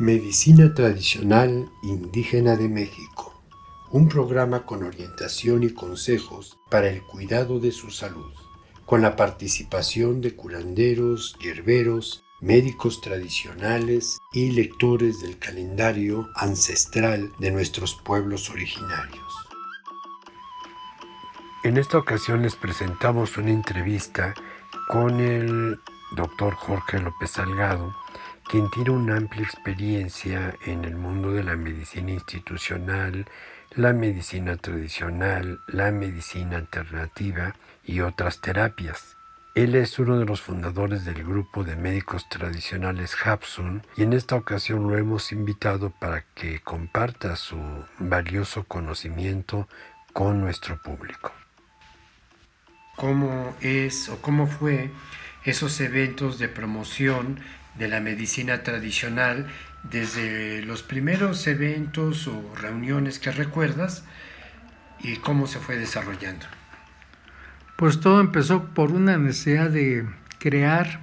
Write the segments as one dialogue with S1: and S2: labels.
S1: Medicina Tradicional Indígena de México, un programa con orientación y consejos para el cuidado de su salud, con la participación de curanderos, hierberos, médicos tradicionales y lectores del calendario ancestral de nuestros pueblos originarios. En esta ocasión les presentamos una entrevista con el doctor Jorge López Salgado, quien tiene una amplia experiencia en el mundo de la medicina institucional, la medicina tradicional, la medicina alternativa y otras terapias. Él es uno de los fundadores del grupo de médicos tradicionales Hapsun y en esta ocasión lo hemos invitado para que comparta su valioso conocimiento con nuestro público. ¿Cómo es o cómo fue esos eventos de promoción de la medicina tradicional desde los primeros eventos o reuniones que recuerdas y cómo se fue desarrollando.
S2: Pues todo empezó por una necesidad de crear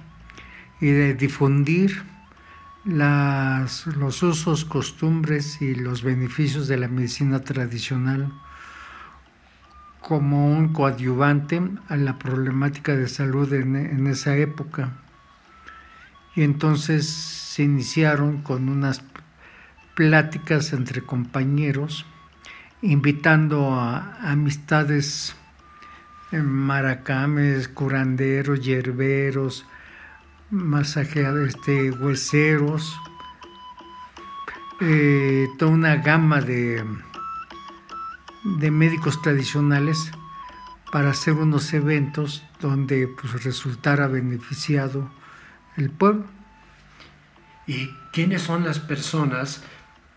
S2: y de difundir las, los usos, costumbres y los beneficios de la medicina tradicional como un coadyuvante a la problemática de salud en, en esa época. Y entonces se iniciaron con unas pláticas entre compañeros, invitando a amistades maracames, curanderos, hierberos, masajeadores, este, hueseros, eh, toda una gama de, de médicos tradicionales para hacer unos eventos donde pues, resultara beneficiado el pueblo.
S1: ¿Y quiénes son las personas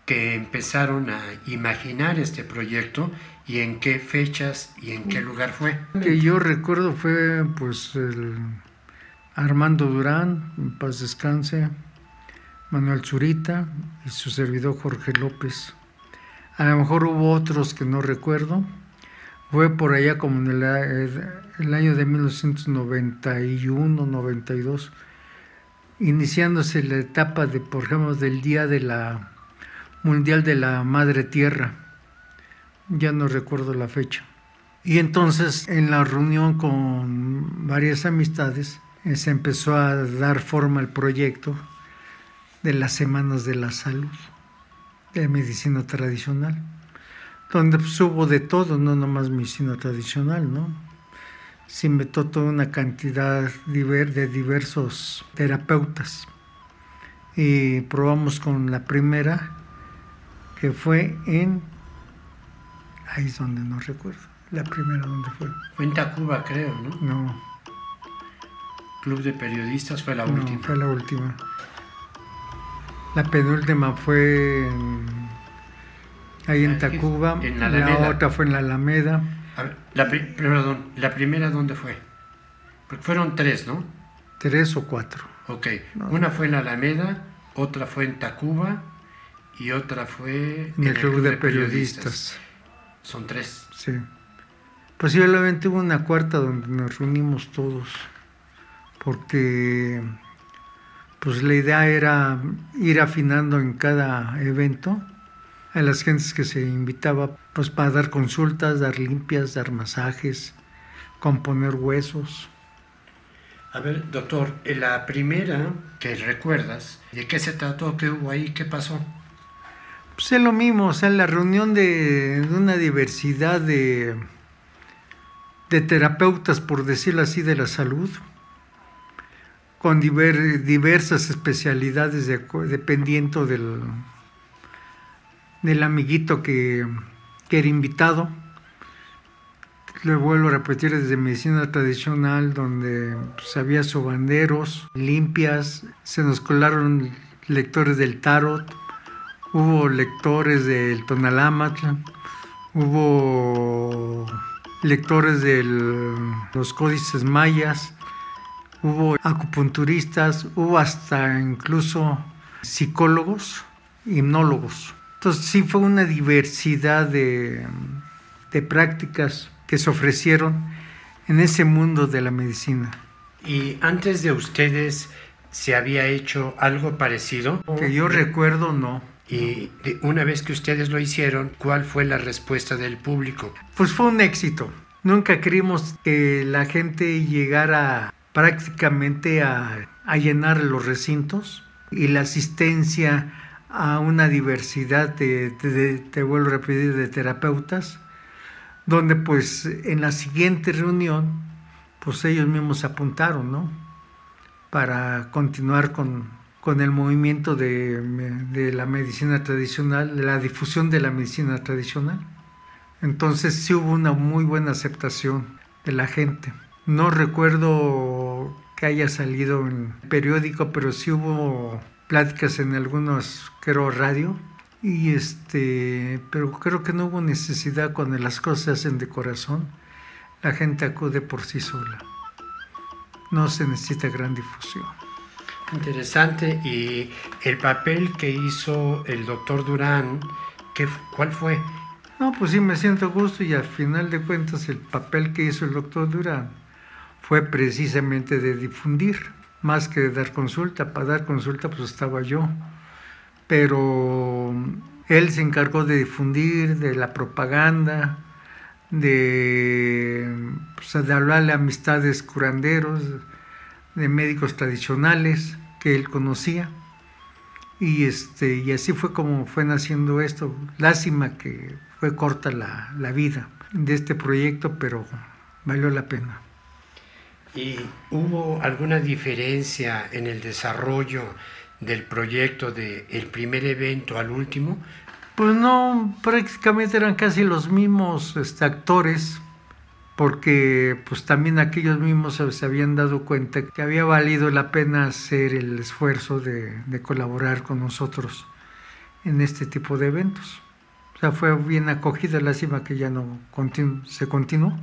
S1: que empezaron a imaginar este proyecto y en qué fechas y en qué lugar fue?
S2: Que yo recuerdo fue pues el Armando Durán, en paz descanse, Manuel Zurita y su servidor Jorge López. A lo mejor hubo otros que no recuerdo. Fue por allá como en el, el año de 1991, 92 iniciándose la etapa de, por ejemplo, del Día de la Mundial de la Madre Tierra. Ya no recuerdo la fecha. Y entonces en la reunión con varias amistades eh, se empezó a dar forma al proyecto de las Semanas de la Salud, de medicina tradicional, donde pues, hubo de todo, no nomás medicina tradicional, ¿no? Se inventó toda una cantidad de diversos terapeutas. Y probamos con la primera, que fue en... Ahí es donde no recuerdo. La primera, ¿dónde fue?
S1: Fue en Tacuba, creo, ¿no?
S2: No.
S1: Club de Periodistas fue la última.
S2: fue la última. La penúltima fue ahí en Tacuba. En la, la otra fue en la Alameda
S1: la, perdón, ¿la primera dónde fue? Porque fueron tres, ¿no?
S2: Tres o cuatro.
S1: Ok, una fue en Alameda, otra fue en Tacuba y otra fue
S2: en el, Club, de, periodistas.
S1: Son tres.
S2: Sí. Posiblemente hubo una cuarta donde nos reunimos todos, porque pues la idea era ir afinando en cada evento a las gentes que se invitaba pues para dar consultas, dar limpias, dar masajes, componer huesos.
S1: A ver, doctor, la primera que recuerdas, ¿de qué se trató? ¿Qué hubo ahí? ¿Qué pasó?
S2: Pues es lo mismo, o sea, la reunión de, una diversidad de, de terapeutas, por decirlo así, de la salud, con diversas especialidades dependiendo del, del amiguito que, era invitado. Le vuelvo a repetir desde medicina tradicional, donde pues, había sobanderos, limpias, se nos colaron lectores del tarot, hubo lectores del tonalámatl, hubo lectores de los códices mayas, hubo acupunturistas, hubo hasta incluso psicólogos, hipnólogos. Entonces sí fue una diversidad de, prácticas que se ofrecieron en ese mundo de la medicina.
S1: Y antes de ustedes se había hecho algo parecido.
S2: Que yo recuerdo, no.
S1: Y una vez que ustedes lo hicieron, ¿cuál fue la respuesta del público?
S2: Pues fue un éxito. Nunca creímos que la gente llegara prácticamente a, llenar los recintos y la asistencia a una diversidad de, te vuelvo de terapeutas, donde pues en la siguiente reunión, pues ellos mismos apuntaron, ¿no? Para continuar con, con el movimiento de, de, la medicina tradicional, de la difusión de la medicina tradicional. Entonces sí hubo una muy buena aceptación de la gente. No recuerdo que haya salido en periódico, pero sí hubo pláticas en algunos, creo, radio. Y este, pero creo que no hubo necesidad cuando las cosas se hacen de corazón. La gente acude por sí sola. No se necesita gran difusión.
S1: Interesante. Y el papel que hizo el doctor Durán, ¿qué, ¿cuál fue?
S2: No, pues sí, me siento gusto y al final de cuentas el papel que hizo el doctor Durán fue precisamente de difundir, más que dar consulta. Para dar consulta pues estaba yo. Pero él se encargó de difundir, de la propaganda, de, pues, hablarle a amistades curanderos, de médicos tradicionales que él conocía. Y, este, y así fue como fue naciendo esto. Lástima que fue corta la, la vida de este proyecto, pero valió la pena.
S1: ¿Y hubo alguna diferencia en el desarrollo del proyecto del el primer evento al último?
S2: Pues no, prácticamente eran casi los mismos este, actores porque pues también aquellos mismos se habían dado cuenta que había valido la pena hacer el esfuerzo de, colaborar con nosotros en este tipo de eventos. O sea, fue bien acogida, lástima que ya no se continuó.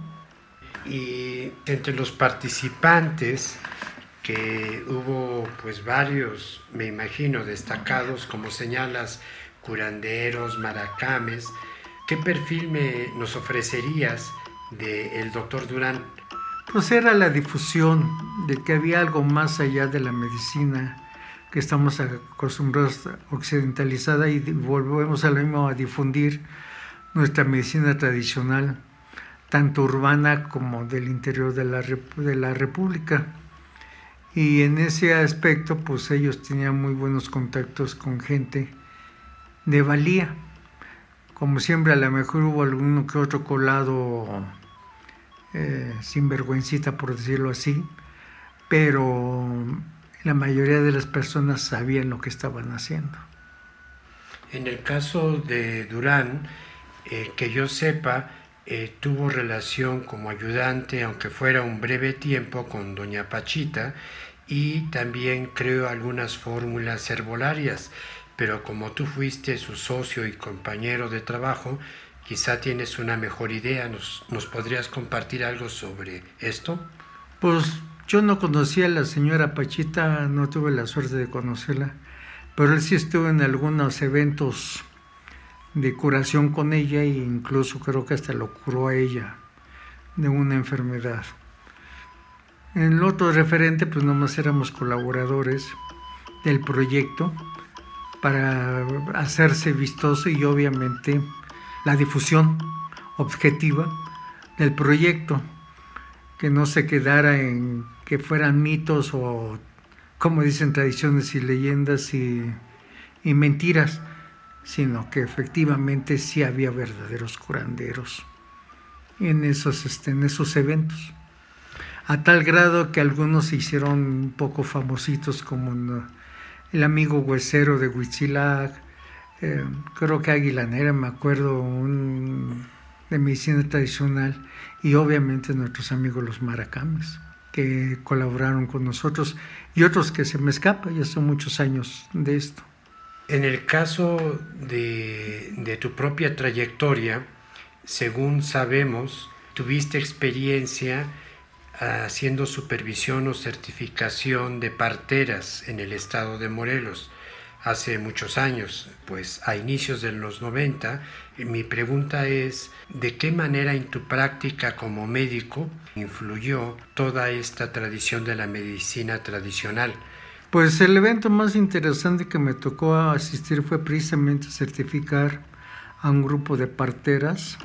S1: Y entre los participantes, que hubo pues varios, me imagino, destacados, como señalas, curanderos, maracames, ¿qué perfil me, nos ofrecerías del doctor Durán?
S2: Pues era la difusión de que había algo más allá de la medicina que estamos acostumbrados occidentalizada y volvemos a lo mismo a difundir nuestra medicina tradicional, tanto urbana como del interior de la, de la República. Y en ese aspecto, pues ellos tenían muy buenos contactos con gente de valía. Como siempre, a lo mejor hubo alguno que otro colado eh, sin vergüencita, por decirlo así, pero la mayoría de las personas sabían lo que estaban haciendo.
S1: En el caso de Durán, eh, que yo sepa, eh, tuvo relación como ayudante, aunque fuera un breve tiempo, con doña Pachita y también creó algunas fórmulas herbolarias, pero como tú fuiste su socio y compañero de trabajo, Quizá tienes una mejor idea, ¿Nos, ¿nos, podrías compartir algo sobre esto?
S2: Pues yo no conocía a la señora Pachita, no tuve la suerte de conocerla, pero él sí estuvo en algunos eventos de curación con ella e incluso creo que hasta lo curó a ella de una enfermedad. En el otro referente, pues nomás éramos colaboradores del proyecto para hacerse vistoso y obviamente la difusión objetiva del proyecto, que no se quedara en que fueran mitos o, como dicen, tradiciones y leyendas y, mentiras, sino que efectivamente sí había verdaderos curanderos en esos, este, en esos eventos. A tal grado que algunos se hicieron un poco famositos, como el amigo huesero de Huitzilac, eh, creo que Aguilanera, me acuerdo, de medicina tradicional, y obviamente nuestros amigos los maracames, que colaboraron con nosotros, y otros que se me escapan, ya son muchos años de esto.
S1: En el caso de, tu propia trayectoria, según sabemos, tuviste experiencia haciendo supervisión o certificación de parteras en el estado de Morelos hace muchos años, pues a inicios de los 90. Mi pregunta es, ¿de qué manera en tu práctica como médico influyó toda esta tradición de la medicina tradicional?
S2: Pues el evento más interesante que me tocó asistir fue precisamente certificar a un grupo de parteras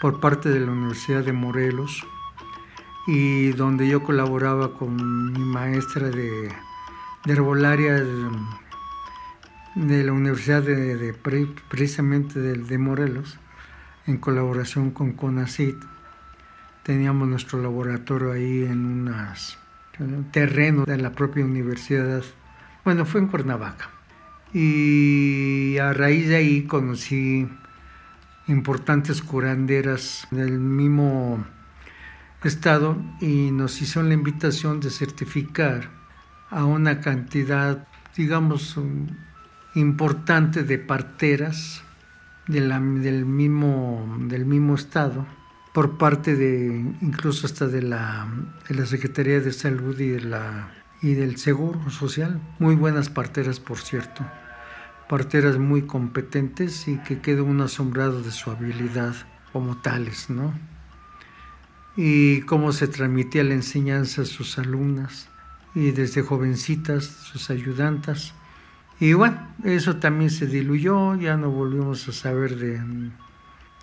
S2: por parte de la Universidad de Morelos y donde yo colaboraba con mi maestra de, herbolaria de, la Universidad de, precisamente de, Morelos en colaboración con CONACIT. Teníamos nuestro laboratorio ahí en unas terreno de la propia universidad. Bueno, fue en Cuernavaca. Y a raíz de ahí conocí importantes curanderas del mismo estado y nos hicieron la invitación de certificar a una cantidad, digamos, importante de parteras del, mismo, del mismo estado por parte de, incluso hasta de la, de la Secretaría de Salud y, de la, y del Seguro Social. Muy buenas parteras, por cierto. Parteras muy competentes y que quedó un asombrado de su habilidad como tales, ¿no? Y cómo se transmitía la enseñanza a sus alumnas y desde jovencitas, sus ayudantas. Y bueno, eso también se diluyó, ya no volvimos a saber de,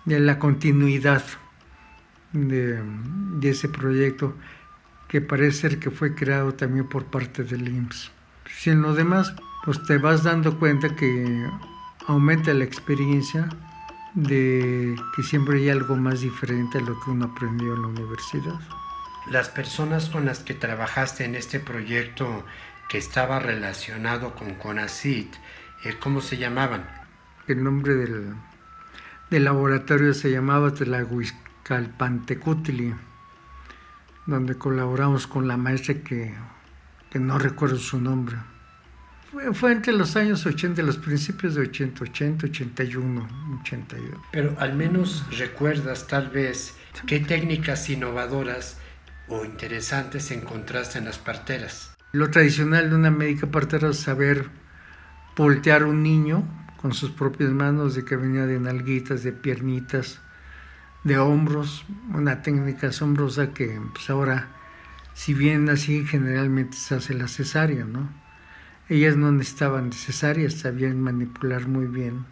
S2: de la continuidad de, ese proyecto que parece ser que fue creado también por parte del IMSS. Si en lo demás, pues te vas dando cuenta que aumenta la experiencia de que siempre hay algo más diferente a lo que uno aprendió en la universidad.
S1: Las personas con las que trabajaste en este proyecto que estaba relacionado con CONACIT, eh, ¿cómo se llamaban?
S2: El nombre del, del laboratorio se llamaba Telahuisca Calpantecutli, donde colaboramos con la maestra que, no recuerdo su nombre. Fue, entre los años 80, los principios de 80, 80, 81, 82.
S1: Pero al menos recuerdas tal vez qué técnicas innovadoras o interesantes encontraste en las parteras.
S2: Lo tradicional de una médica partera es saber voltear un niño con sus propias manos, de que venía de nalguitas, de piernitas, de hombros, una técnica asombrosa que pues ahora, si bien así generalmente se hace la cesárea, ¿no? Ellas no necesitaban cesárea, sabían manipular muy bien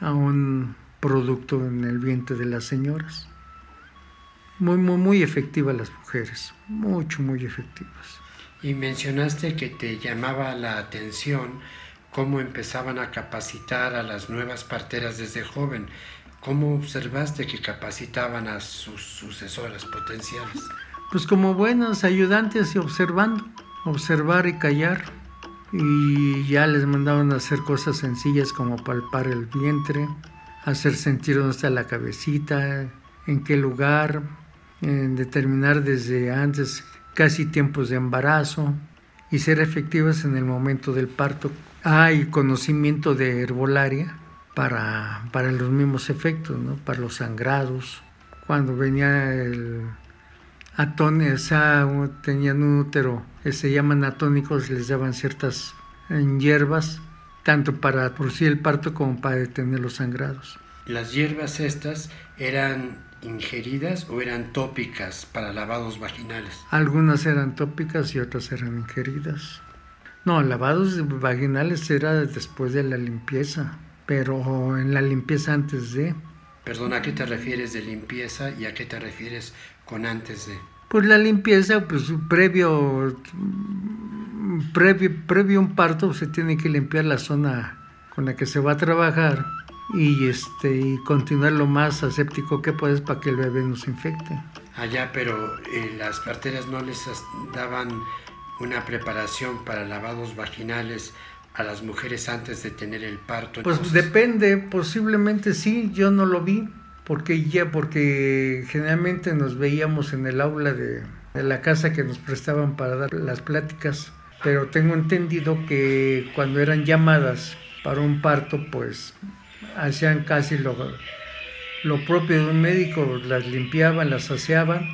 S2: a un producto en el vientre de las señoras. Muy, muy, muy efectivas las mujeres, mucho, muy efectivas.
S1: Y mencionaste que te llamaba la atención cómo empezaban a capacitar a las nuevas parteras desde joven. ¿Cómo observaste que capacitaban a sus sucesoras potenciales?
S2: Pues como buenos ayudantes y observando, observar y callar. Y ya les mandaban a hacer cosas sencillas como palpar el vientre, hacer sentir dónde está la cabecita, en qué lugar, en determinar desde antes casi tiempos de embarazo y ser efectivas en el momento del parto. Hay conocimiento de herbolaria para, para los mismos efectos, ¿no? para los sangrados. Cuando venía el atón, tenían un útero, se llaman atónicos, les daban ciertas hierbas, tanto para producir el parto como para detener los sangrados.
S1: ¿Las hierbas estas eran ingeridas o eran tópicas para lavados vaginales?
S2: Algunas eran tópicas y otras eran ingeridas. No, lavados vaginales era después de la limpieza pero en la limpieza antes de.
S1: Perdón, ¿a qué te refieres de limpieza y a qué te refieres con antes de?
S2: Pues la limpieza, pues previo, previo, previo un parto se tiene que limpiar la zona con la que se va a trabajar y este y continuar lo más aséptico que puedes para que el bebé no se infecte.
S1: Allá, pero eh, las parteras no les daban una preparación para lavados vaginales a las mujeres antes de tener el parto?
S2: Pues depende, posiblemente sí, yo no lo vi, porque ya, porque generalmente nos veíamos en el aula de, de la casa que nos prestaban para dar las pláticas, pero tengo entendido que cuando eran llamadas para un parto, pues hacían casi lo, lo propio de un médico, las limpiaban, las aseaban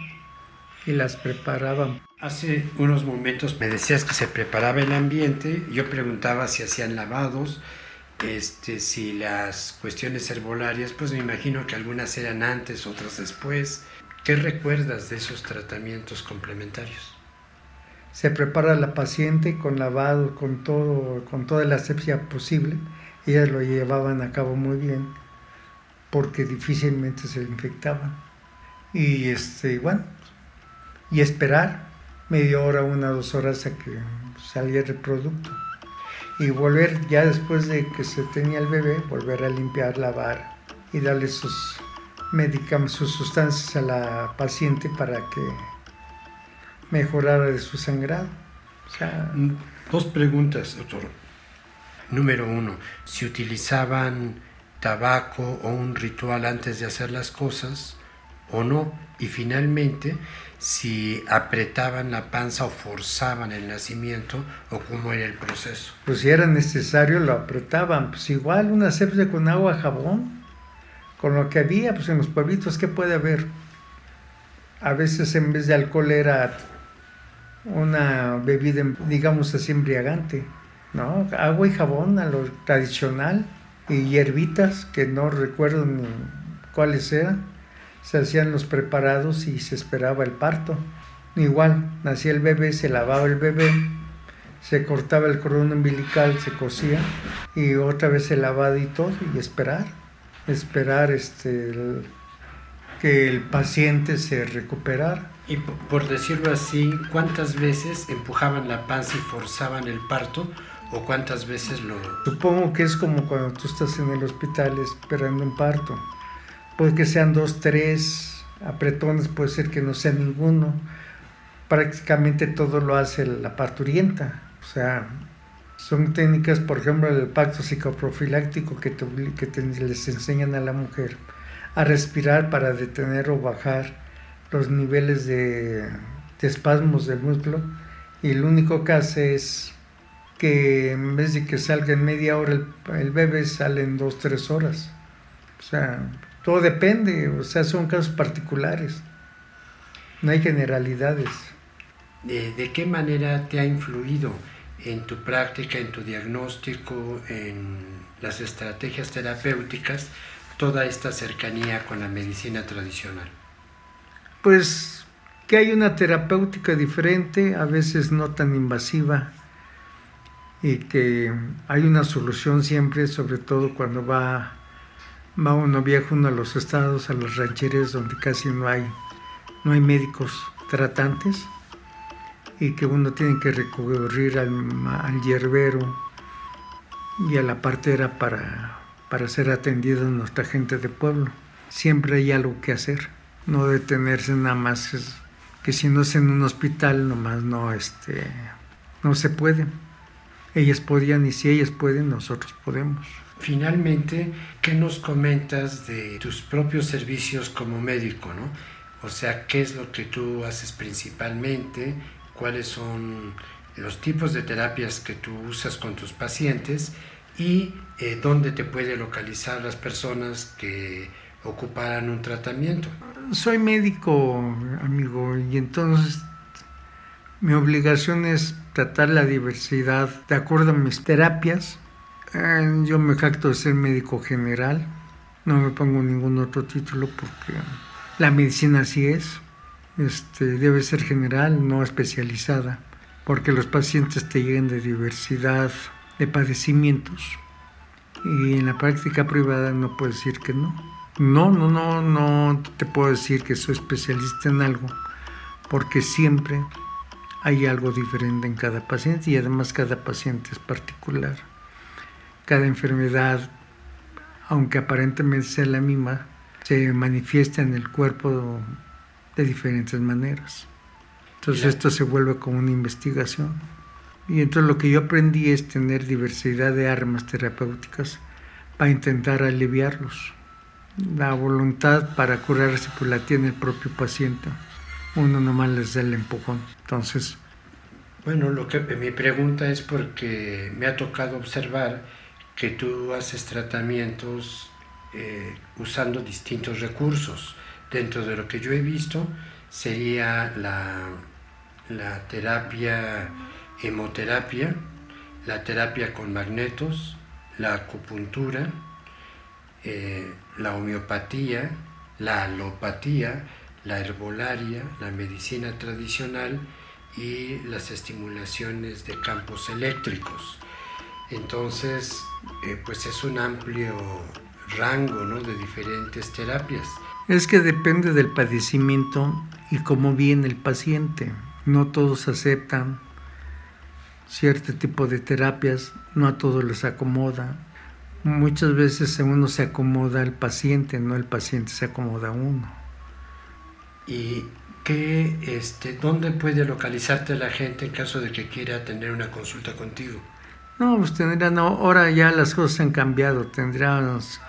S2: y las preparaban
S1: Hace unos momentos me decías que se preparaba el ambiente, yo preguntaba si hacían lavados, este, si las cuestiones herbolarias, pues me imagino que algunas eran antes, otras después. ¿Qué recuerdas de esos tratamientos complementarios?
S2: se prepara la paciente con lavado, con todo, con toda la asepsia posible. Ellas lo llevaban a cabo muy bien porque difícilmente se infectaban. Y este, bueno, y esperar media hora, una, dos horas a que saliera el producto. Y volver ya después de que se tenía el bebé, volver a limpiar, lavar y darle sus medicamentos, sus sustancias a la paciente para que mejorara de su sangrado.
S1: Mm, dos preguntas, doctor. Número uno, si utilizaban tabaco o un ritual antes de hacer las cosas o no. Y finalmente, si apretaban la panza o forzaban el nacimiento o cómo era el proceso.
S2: Pues si era necesario lo apretaban. Pues igual una sepsia con agua, jabón, con lo que había, pues en los pueblitos, ¿qué puede haber? A veces en vez de alcohol era una bebida, digamos así, embriagante, ¿no? Agua y jabón a lo tradicional y hierbitas que no recuerdo ni cuáles eran. Se hacían los preparados y se esperaba el parto. Igual, nacía el bebé, se lavaba el bebé, se cortaba el cordón umbilical, se cosía y otra vez el lavado y todo y esperar, esperar este, que el paciente se recuperara.
S1: Y por decirlo así, ¿cuántas veces empujaban la panza y forzaban el parto? ¿O cuántas veces lo...?
S2: Supongo que es como cuando tú estás en el hospital esperando un parto. Puede que sean dos, tres apretones, puede ser que no sea ninguno. Prácticamente todo lo hace la parturienta. O sea, son técnicas, por ejemplo, el pacto psicoprofiláctico que, que les enseñan a la mujer a respirar para detener o bajar los niveles de, espasmos del músculo y lo único que hace es que en vez de que salga en media hora el, bebé sale en dos, tres horas. O sea, todo depende, o sea, son casos particulares. No hay generalidades.
S1: ¿De, qué manera te ha influido en tu práctica, en tu diagnóstico, en las estrategias terapéuticas, toda esta cercanía con la medicina tradicional?
S2: pues que hay una terapéutica diferente, a veces no tan invasiva, y que hay una solución siempre, sobre todo cuando va, va uno viaja uno a los estados, a los rancheres donde casi no hay, no hay médicos tratantes y que uno tiene que recurrir al, al hierbero y a la partera para, para ser atendido nuestra gente de pueblo. Siempre hay algo que hacer no detenerse nada más, que si no es en un hospital nomás no, este, no se puede. Ellas podían y si ellas pueden, nosotros podemos.
S1: Finalmente, ¿qué nos comentas de tus propios servicios como médico? ¿no? O sea, ¿qué es lo que tú haces principalmente? ¿Cuáles son los tipos de terapias que tú usas con tus pacientes? ¿Y eh, dónde te puede localizar las personas que ocuparan un tratamiento?
S2: soy médico, amigo, y entonces mi obligación es tratar la diversidad de acuerdo a mis terapias. Eh, yo me jacto de ser médico general, no me pongo ningún otro título porque la medicina así es. Este, debe ser general, no especializada, porque los pacientes te llegan de diversidad de padecimientos y en la práctica privada no puedo decir que no. No, no, no, no te puedo decir que soy especialista en algo, porque siempre hay algo diferente en cada paciente y además cada paciente es particular. Cada enfermedad, aunque aparentemente sea la misma, se manifiesta en el cuerpo de diferentes maneras. Entonces esto se vuelve como una investigación. Y entonces lo que yo aprendí es tener diversidad de armas terapéuticas para intentar aliviarlos la voluntad para curarse pues la tiene el propio paciente. Uno nomás les da el empujón. Entonces...
S1: Bueno, lo que mi pregunta es porque me ha tocado observar que tú haces tratamientos eh, usando distintos recursos. Dentro de lo que yo he visto sería la, la terapia hemoterapia, la terapia con magnetos, la acupuntura, eh, la homeopatía, la alopatía, la herbolaria, la medicina tradicional y las estimulaciones de campos eléctricos. Entonces, eh, pues es un amplio rango ¿no? de diferentes terapias.
S2: Es que depende del padecimiento y cómo viene el paciente. No todos aceptan cierto tipo de terapias, no a todos les acomoda. Muchas veces uno se acomoda al paciente, no el paciente se acomoda a uno.
S1: ¿Y qué, este, dónde puede localizarte la gente en caso de que quiera tener una consulta contigo?
S2: No, pues tendrían, ahora ya las cosas han cambiado, tendríamos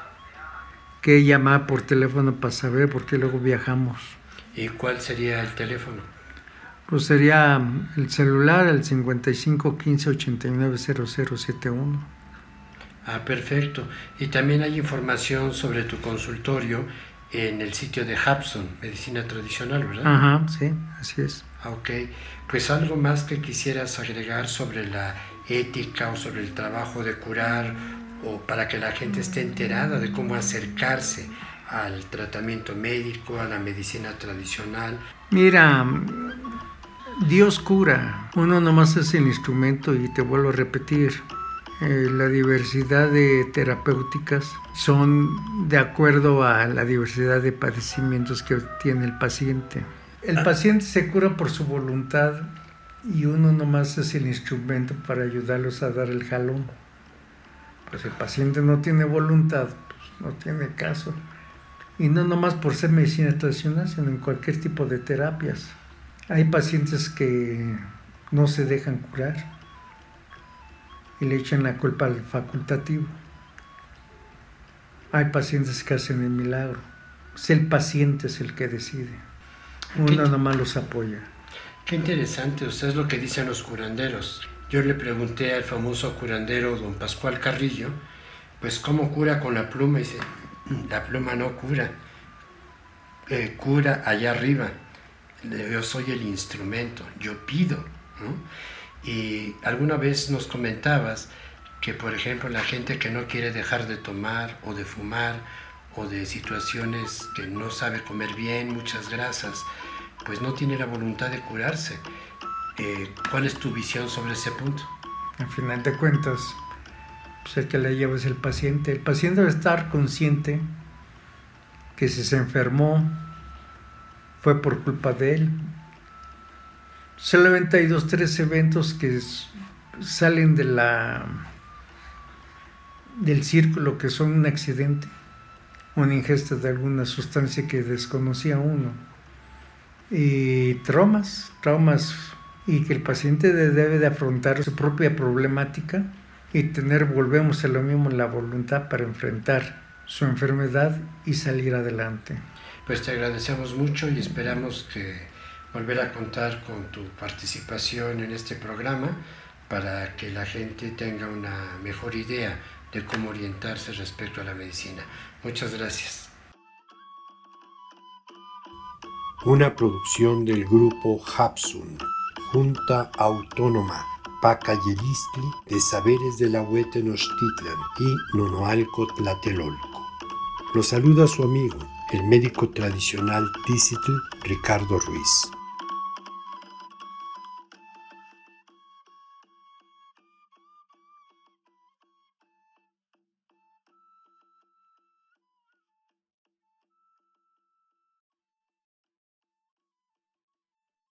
S2: que llamar por teléfono para saber por qué luego viajamos.
S1: ¿Y cuál sería el teléfono?
S2: Pues sería el celular, el 55 15 89 0071.
S1: Ah, perfecto. Y también hay información sobre tu consultorio en el sitio de Hapson, Medicina Tradicional, ¿verdad?
S2: Ajá, sí, así es.
S1: Ah, ok. Pues algo más que quisieras agregar sobre la ética o sobre el trabajo de curar o para que la gente esté enterada de cómo acercarse al tratamiento médico, a la medicina tradicional.
S2: Mira, Dios cura, uno nomás es el instrumento y te vuelvo a repetir, eh, la diversidad de terapéuticas son de acuerdo a la diversidad de padecimientos que tiene el paciente. El paciente se cura por su voluntad y uno nomás es el instrumento para ayudarlos a dar el jalón. Pues el paciente no tiene voluntad, pues no tiene caso. Y no nomás por ser medicina tradicional, sino en cualquier tipo de terapias. Hay pacientes que no se dejan curar y le echan la culpa al facultativo. Hay pacientes que hacen el milagro. Es el paciente es el que decide. Uno nomás los apoya.
S1: Qué interesante, usted es lo que dicen los curanderos. Yo le pregunté al famoso curandero don Pascual Carrillo, pues cómo cura con la pluma. Y dice, la pluma no cura, eh, cura allá arriba yo soy el instrumento, yo pido. Y alguna vez nos comentabas que, por ejemplo, la gente que no quiere dejar de tomar o de fumar o de situaciones que no sabe comer bien, muchas grasas, pues no tiene la voluntad de curarse. Eh, ¿Cuál es tu visión sobre ese punto?
S2: Al final de cuentas, pues el que la lleva es el paciente. El paciente debe estar consciente que si se enfermó, fue por culpa de él. Solamente hay dos, tres eventos que salen de la del círculo que son un accidente, una ingesta de alguna sustancia que desconocía uno, y traumas, traumas, y que el paciente debe de afrontar su propia problemática y tener, volvemos a lo mismo, la voluntad para enfrentar su enfermedad y salir adelante
S1: pues te agradecemos mucho y esperamos que volver a contar con tu participación en este programa para que la gente tenga una mejor idea de cómo orientarse respecto a la medicina. Muchas gracias. Una producción del grupo Hapsun, Junta Autónoma Pacayelistli de Saberes de la Huetenochtitlan y Nonoalco Tlatelolco. Lo saluda su amigo el médico tradicional Tizitl Ricardo Ruiz.